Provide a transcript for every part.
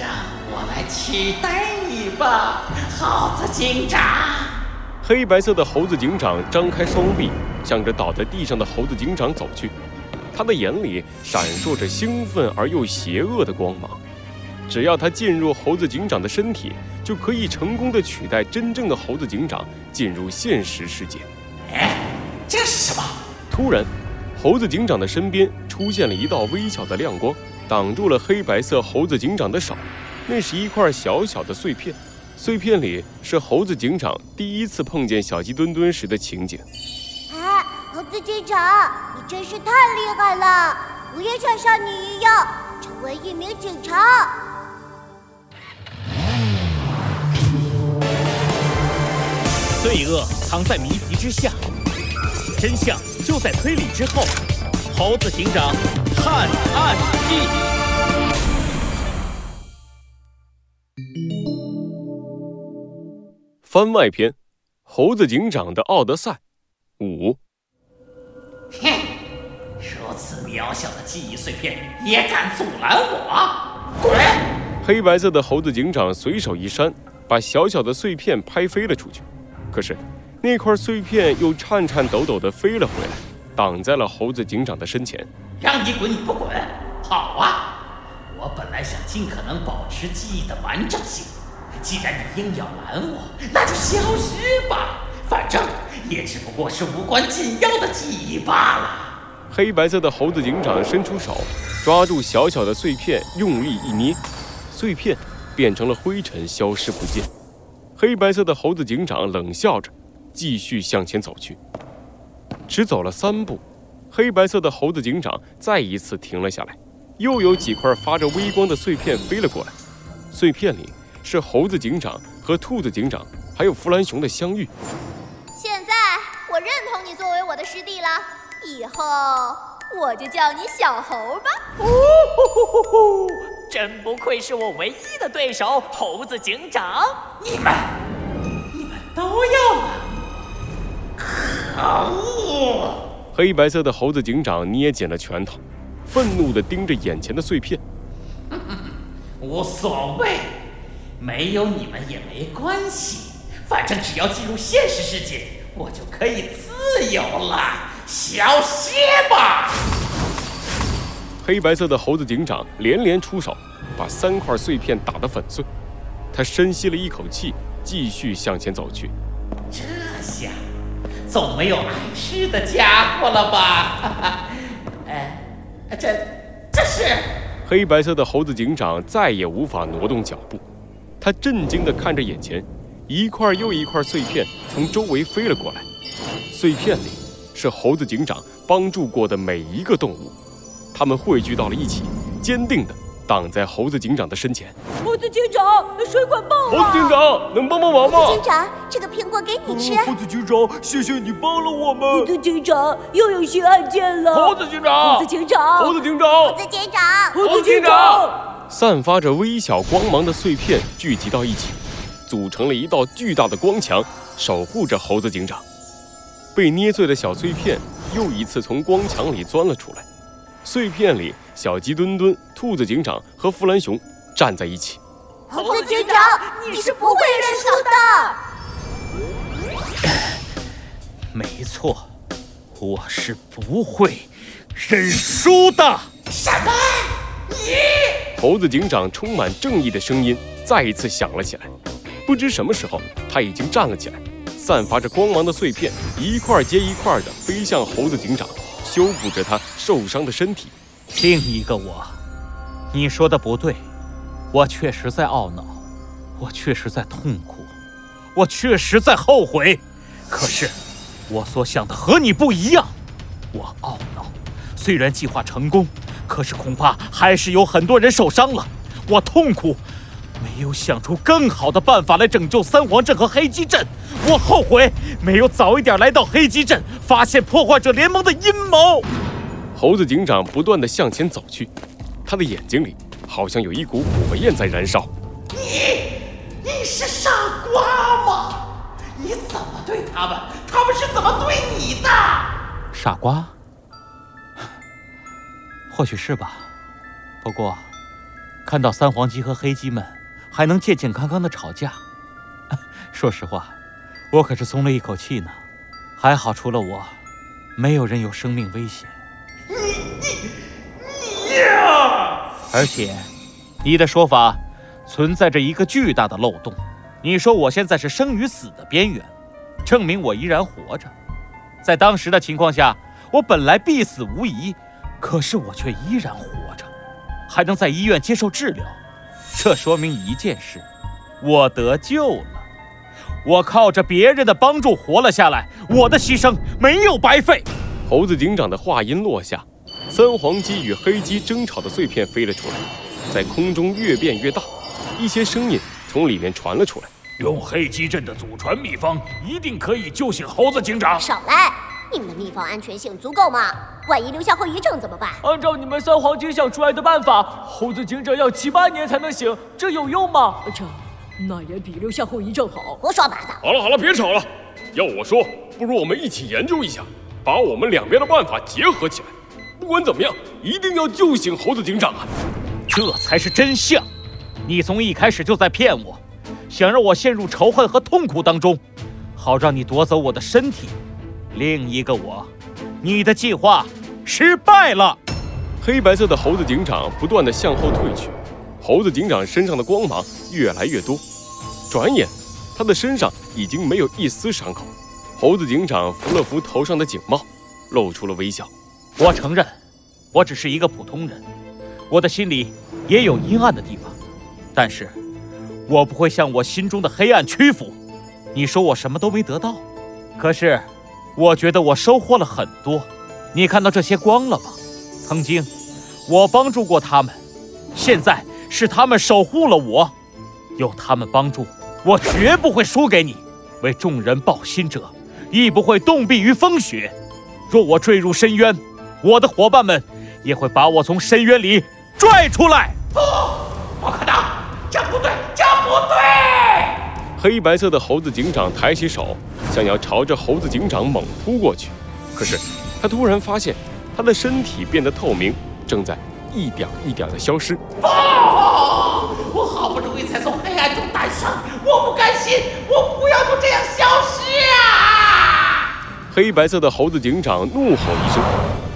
让我来取代你吧，猴子警长。黑白色的猴子警长张开双臂，向着倒在地上的猴子警长走去。他的眼里闪烁着兴奋而又邪恶的光芒。只要他进入猴子警长的身体，就可以成功的取代真正的猴子警长，进入现实世界。哎，这是什么？突然，猴子警长的身边出现了一道微小的亮光，挡住了黑白色猴子警长的手。那是一块小小的碎片，碎片里是猴子警长第一次碰见小鸡墩墩时的情景。哎，猴子警长，你真是太厉害了！我也想像你一样，成为一名警察。罪恶藏在谜题之下，真相就在推理之后。猴子警长探案记番外篇：猴子警长的奥德赛五。哼，如此渺小的记忆碎片也敢阻拦我？滚！黑白色的猴子警长随手一扇，把小小的碎片拍飞了出去。可是，那块碎片又颤颤抖抖地飞了回来，挡在了猴子警长的身前。让你滚你不滚？好啊！我本来想尽可能保持记忆的完整性，既然你硬要拦我，那就消失吧。反正也只不过是无关紧要的记忆罢了。黑白色的猴子警长伸出手，抓住小小的碎片，用力一捏，碎片变成了灰尘，消失不见。黑白色的猴子警长冷笑着，继续向前走去。只走了三步，黑白色的猴子警长再一次停了下来。又有几块发着微光的碎片飞了过来，碎片里是猴子警长和兔子警长还有弗兰熊的相遇。现在我认同你作为我的师弟了，以后我就叫你小猴吧。呼呼呼呼！真不愧是我唯一的对手，猴子警长！你们，你们都要了！可恶！黑白色的猴子警长捏紧了拳头，愤怒地盯着眼前的碎片。无所谓，没有你们也没关系，反正只要进入现实世界，我就可以自由了。小心吧！黑白色的猴子警长连连出手，把三块碎片打得粉碎。他深吸了一口气，继续向前走去。这下总没有碍事的家伙了吧？哎，这这是……黑白色的猴子警长再也无法挪动脚步，他震惊地看着眼前，一块又一块碎片从周围飞了过来，碎片里是猴子警长帮助过的每一个动物。他们汇聚到了一起，坚定地挡在猴子警长的身前。猴子警长，水管长，能帮帮忙吗？猴子警长，这个苹果给你吃。猴子警长，谢谢你帮了我们。猴子警长，又有新案件了。猴子警长，猴子警长，猴子警长，猴子警长，猴子警长。散发着微小光芒的碎片聚集到一起，组成了一道巨大的光墙，守护着猴子警长。被捏碎的小碎片又一次从光墙里钻了出来。碎片里，小鸡墩墩、兔子警长和弗兰熊站在一起。猴子警长，你是不会认输的。没错，我是不会认输的。什么？你？猴子警长充满正义的声音再一次响了起来。不知什么时候，他已经站了起来，散发着光芒的碎片一块接一块的飞向猴子警长。修补着他受伤的身体。另一个我，你说的不对，我确实在懊恼，我确实在痛苦，我确实在后悔。可是，我所想的和你不一样。我懊恼，虽然计划成功，可是恐怕还是有很多人受伤了。我痛苦。没有想出更好的办法来拯救三皇镇和黑鸡镇，我后悔没有早一点来到黑鸡镇，发现破坏者联盟的阴谋。猴子警长不断的向前走去，他的眼睛里好像有一股火焰在燃烧。你，你是傻瓜吗？你怎么对他们，他们是怎么对你的？傻瓜？或许是吧，不过。看到三黄鸡和黑鸡们还能健健康康的吵架，说实话，我可是松了一口气呢。还好，除了我，没有人有生命危险。你你！而且，你的说法存在着一个巨大的漏洞。你说我现在是生与死的边缘，证明我依然活着。在当时的情况下，我本来必死无疑，可是我却依然活着，还能在医院接受治疗。这说明一件事：我得救了。我靠着别人的帮助活了下来，我的牺牲没有白费。猴子警长的话音落下，三黄鸡与黑鸡争吵的碎片飞了出来，在空中越变越大，一些声音从里面传了出来。用黑鸡镇的祖传秘方，一定可以救醒猴子警长。少来！你们的秘方安全性足够吗？万一留下后遗症怎么办？按照你们三黄鸡想出来的办法，猴子警长要七八年才能醒，这有用吗？这。那也比留下后遗症好。胡说八道！好了好了，别吵了。要我说，不如我们一起研究一下，把我们两边的办法结合起来。不管怎么样，一定要救醒猴子警长啊！这才是真相。你从一开始就在骗我，想让我陷入仇恨和痛苦当中，好让你夺走我的身体。另一个我，你的计划失败了。黑白色的猴子警长不断的向后退去，猴子警长身上的光芒越来越多。转眼，他的身上已经没有一丝伤口。猴子警长扶了扶头上的警帽，露出了微笑。我承认，我只是一个普通人，我的心里也有阴暗的地方，但是，我不会向我心中的黑暗屈服。你说我什么都没得到，可是，我觉得我收获了很多。你看到这些光了吗？曾经，我帮助过他们，现在是他们守护了我，有他们帮助。我绝不会输给你，为众人抱心者，亦不会冻毙于风雪。若我坠入深渊，我的伙伴们也会把我从深渊里拽出来。不，不可能，这不对，这不对！黑白色的猴子警长抬起手，想要朝着猴子警长猛扑过去，可是他突然发现，他的身体变得透明，正在一点一点的消失。不，我好不容易才从黑暗中诞生。我不甘心，我不要就这样消失啊！黑白色的猴子警长怒吼一声，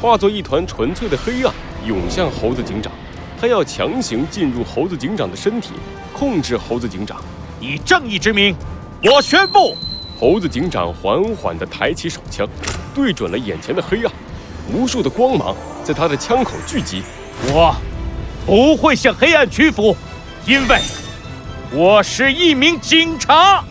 化作一团纯粹的黑暗，涌向猴子警长。他要强行进入猴子警长的身体，控制猴子警长。以正义之名，我宣布！猴子警长缓缓地抬起手枪，对准了眼前的黑暗，无数的光芒在他的枪口聚集。我不会向黑暗屈服，因为。我是一名警察。